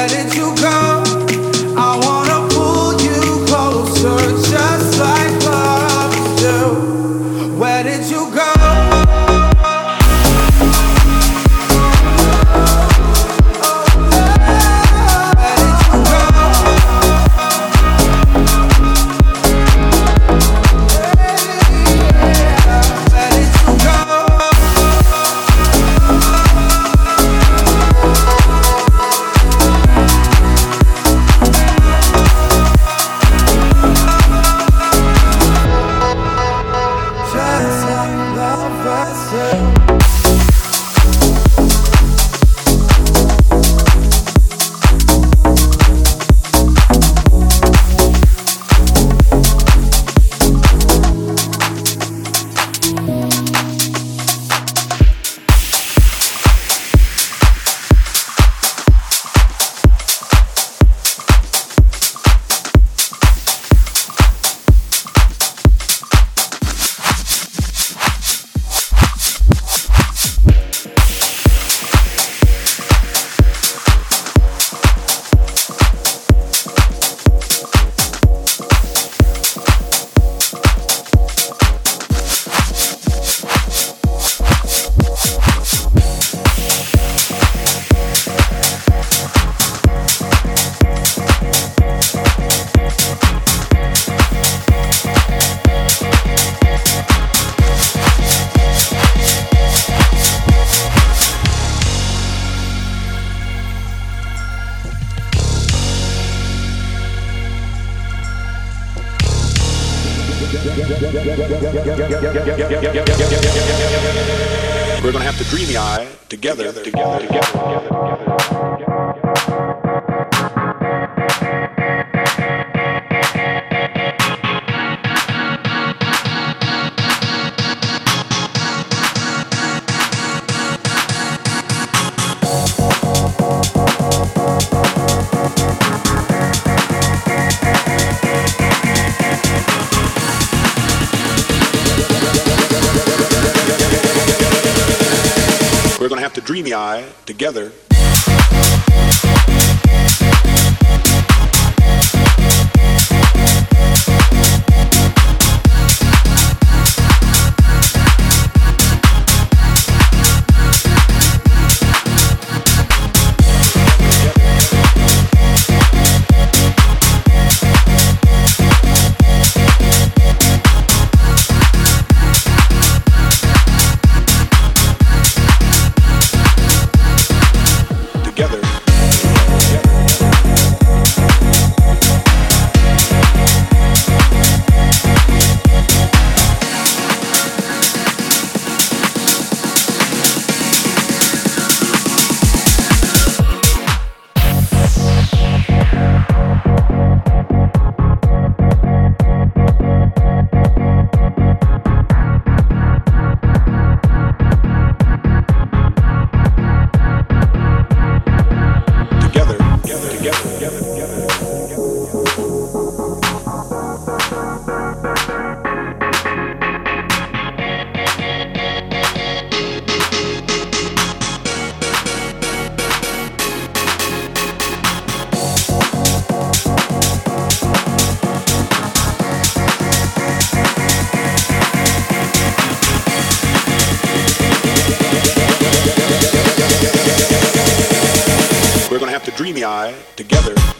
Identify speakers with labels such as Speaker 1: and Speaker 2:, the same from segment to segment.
Speaker 1: Where did you
Speaker 2: come dreamy eye together, together, together, together, together. together, together. to Dreamy Eye together.
Speaker 3: dreamy eye together.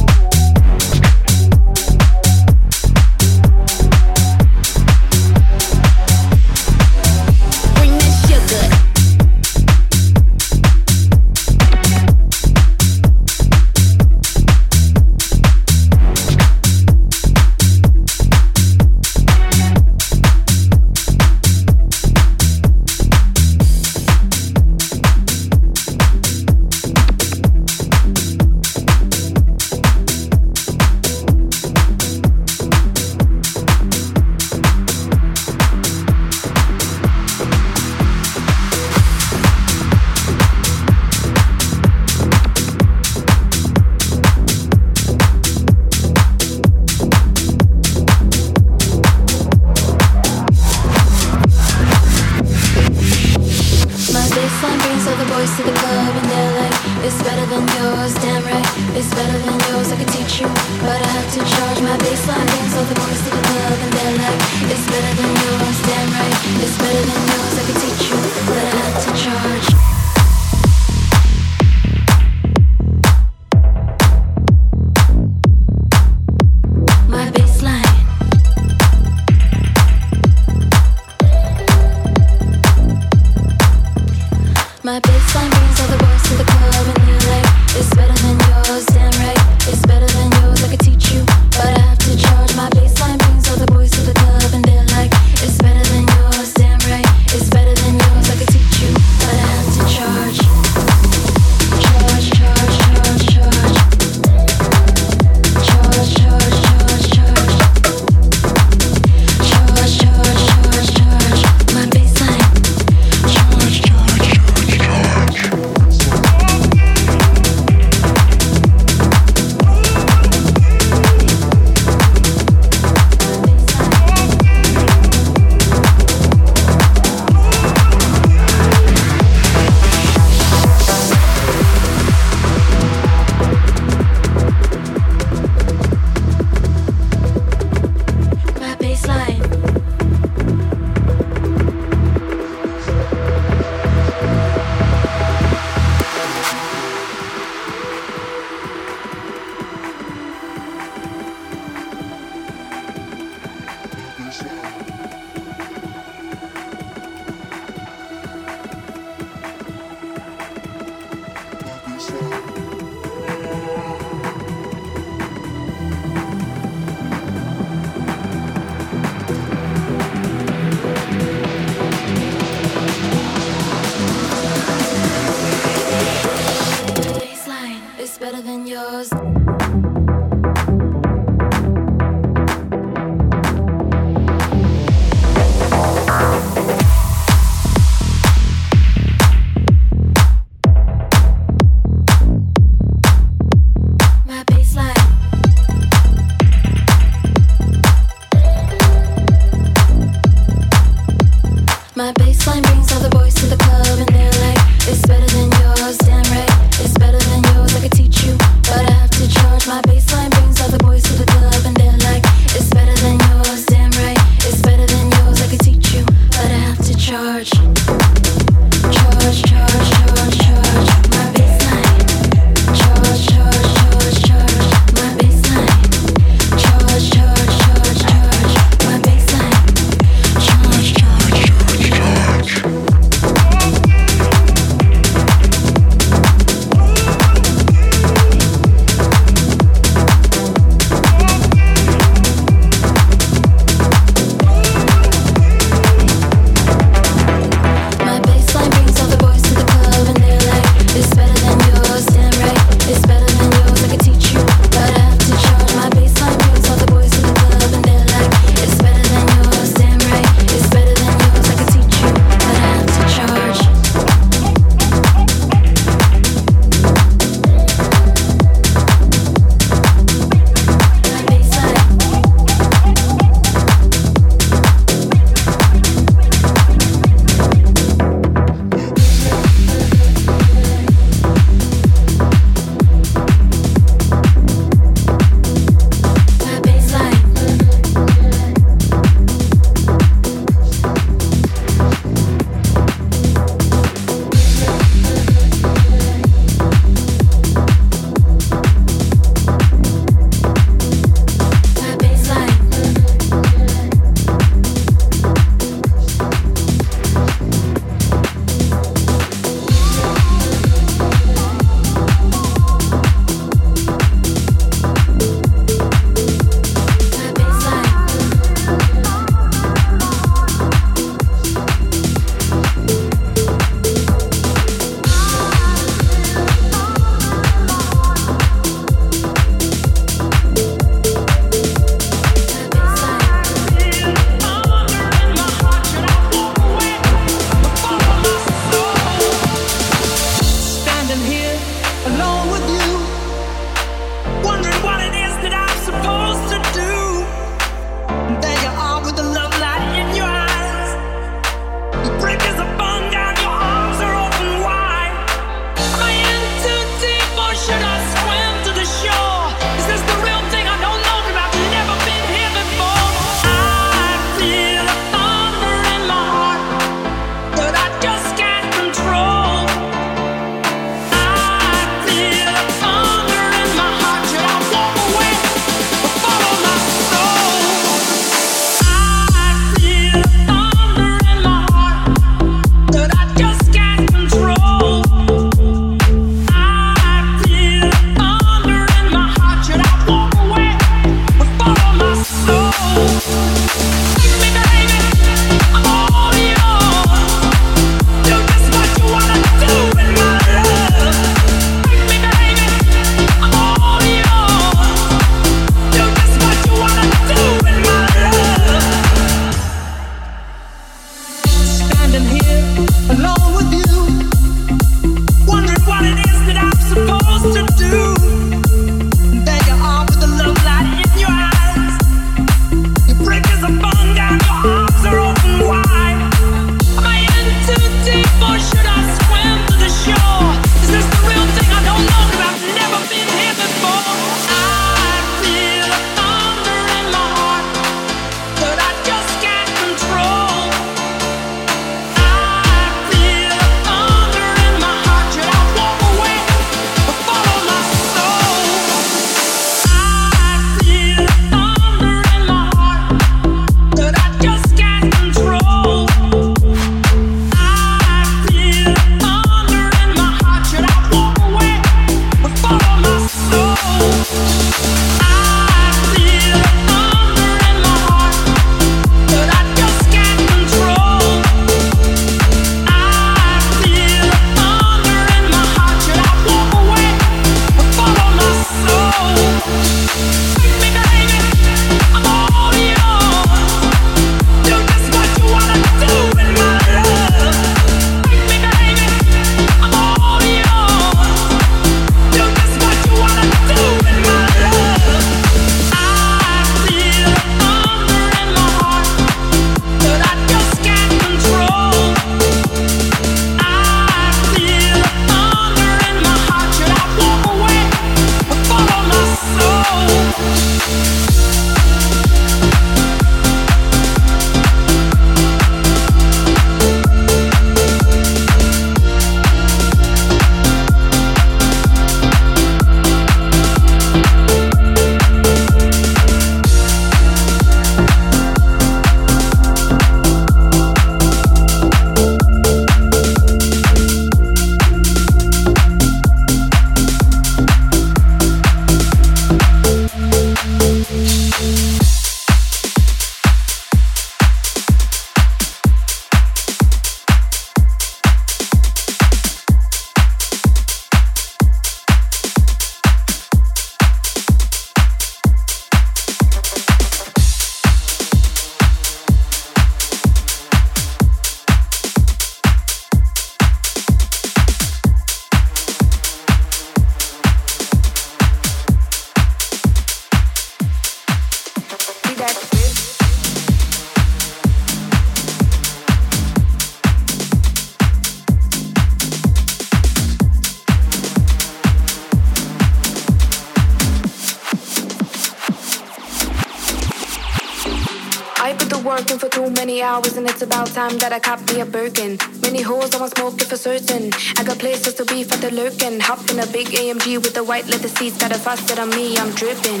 Speaker 4: working for too many hours and it's about time that I cop me a Birkin. Many holes I want smoking for certain. I got places to be for the lurking. Hop in a big AMG with the white leather seats. Got a faucet on me, I'm dripping,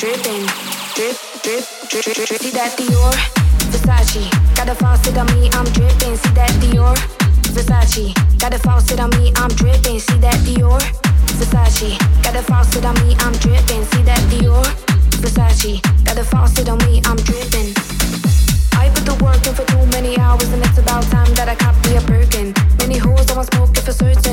Speaker 4: dripping, drip, drip, drip, drip, drip. See that Dior, Versace. Got a faucet on me, I'm dripping. See that Dior, Versace. Got a faucet on me, I'm dripping. See that Dior, Versace. Got a faucet on me, I'm dripping. See that Dior, Versace. Got a faucet on me, I'm dripping. Many hours, and it's about time that I cop me a Birkin. Many holes, I want smoking for certain.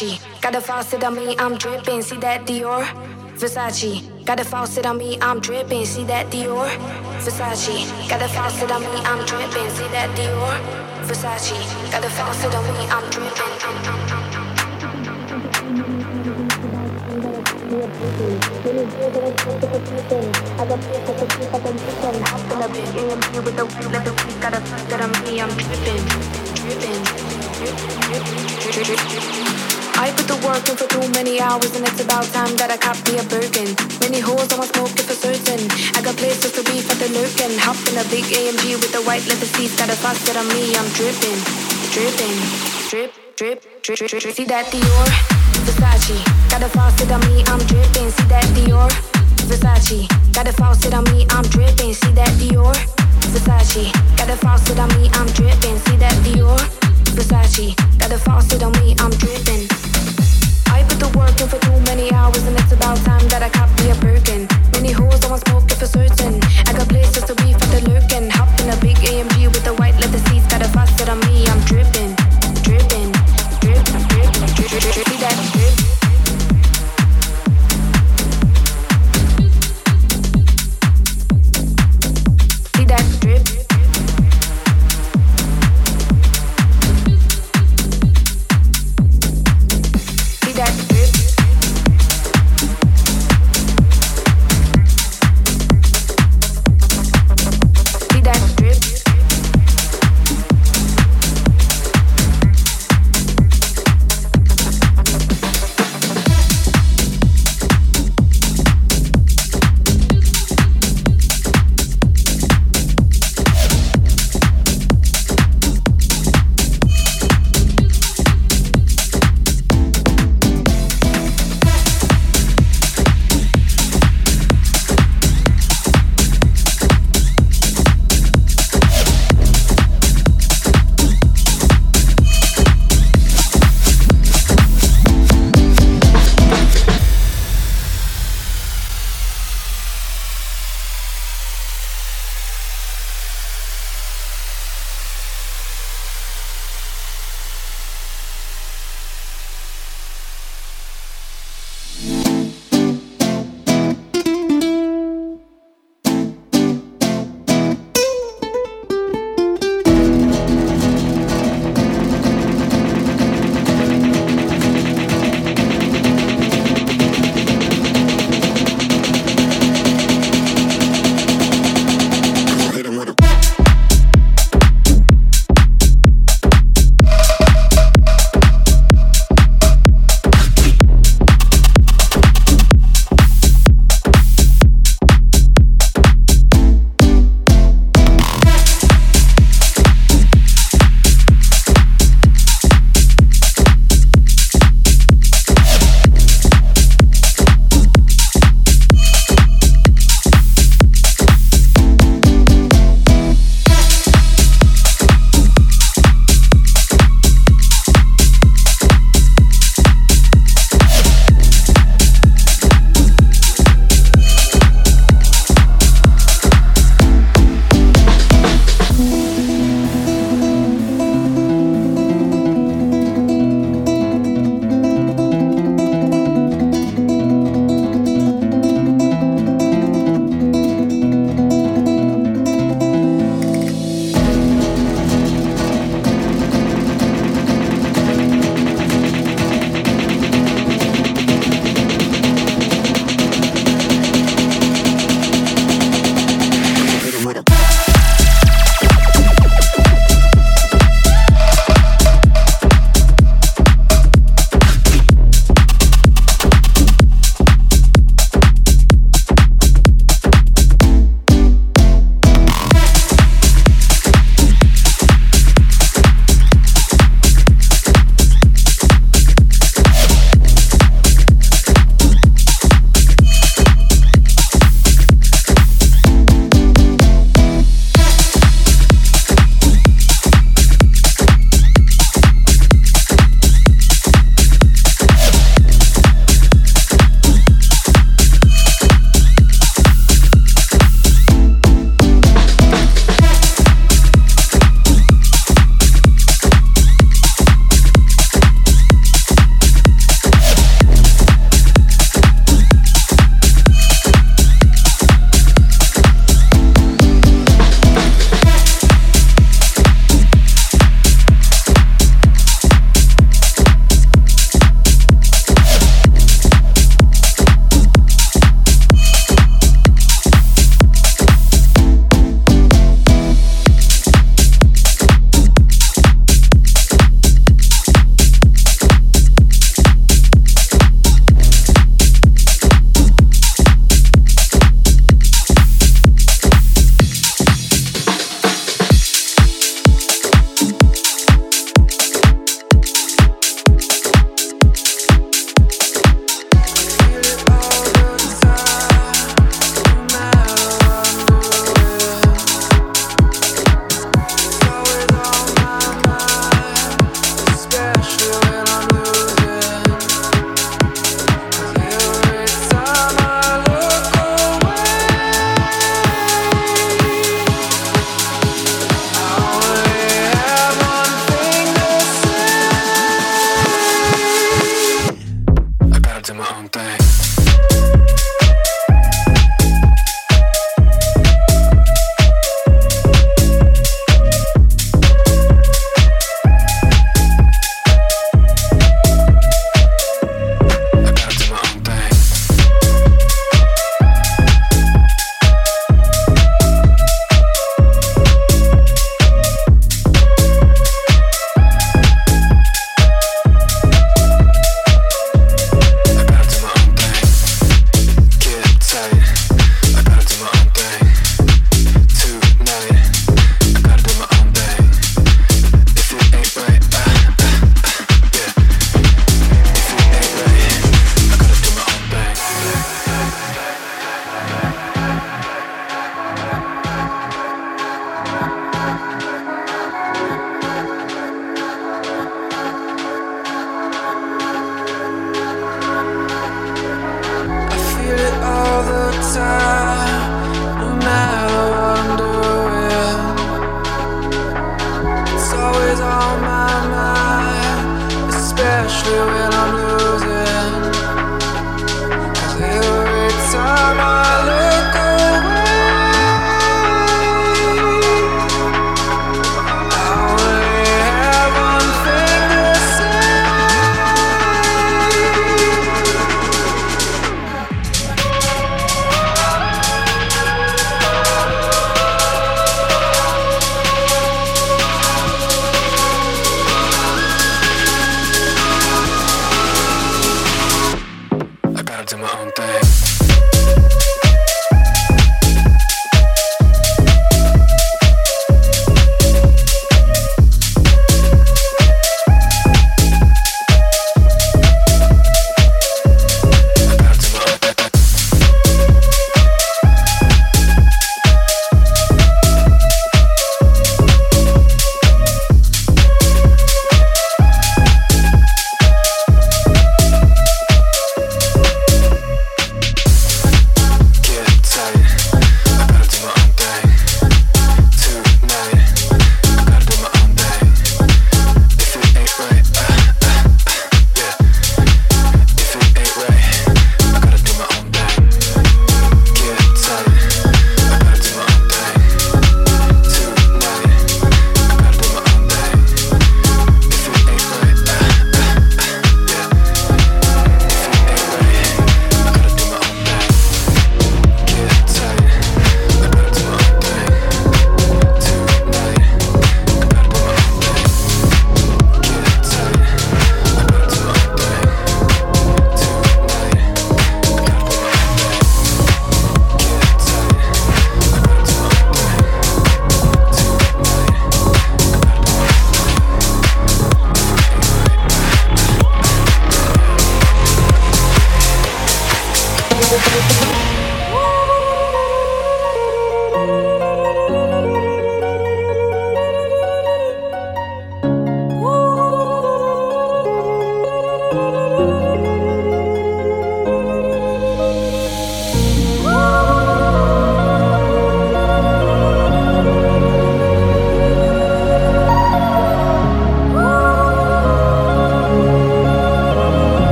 Speaker 4: Versace. Got a faucet on me, I'm dripping. See that Dior? Versace. Got a faucet on me, I'm dripping. See that Dior? Versace. Got a faucet on me, I'm dripping. See that Dior? Versace. Got a faucet on me, I'm dripping. I got places to keep up AMG with the white leather seat. Got a faucet on me, I'm dripping, I put the work in for too many hours and it's about time that I cop me a Birkin. Many holes I want smoking for certain. I got places to be for the lurking. Hop in a big AMG with the white leather seats. Got a faucet on me, I'm dripping, dripping, drip, drip, drip, drip, drip. See that Dior, Versace. Got a faucet on me, I'm dripping. See that Dior, Versace. Got a faucet on me, I'm dripping. See that Dior, Versace. Got a faucet on me, I'm dripping. See that Dior, Versace. Got a faucet on me, I'm dripping I put the working for too many hours and it's about time that I cop me a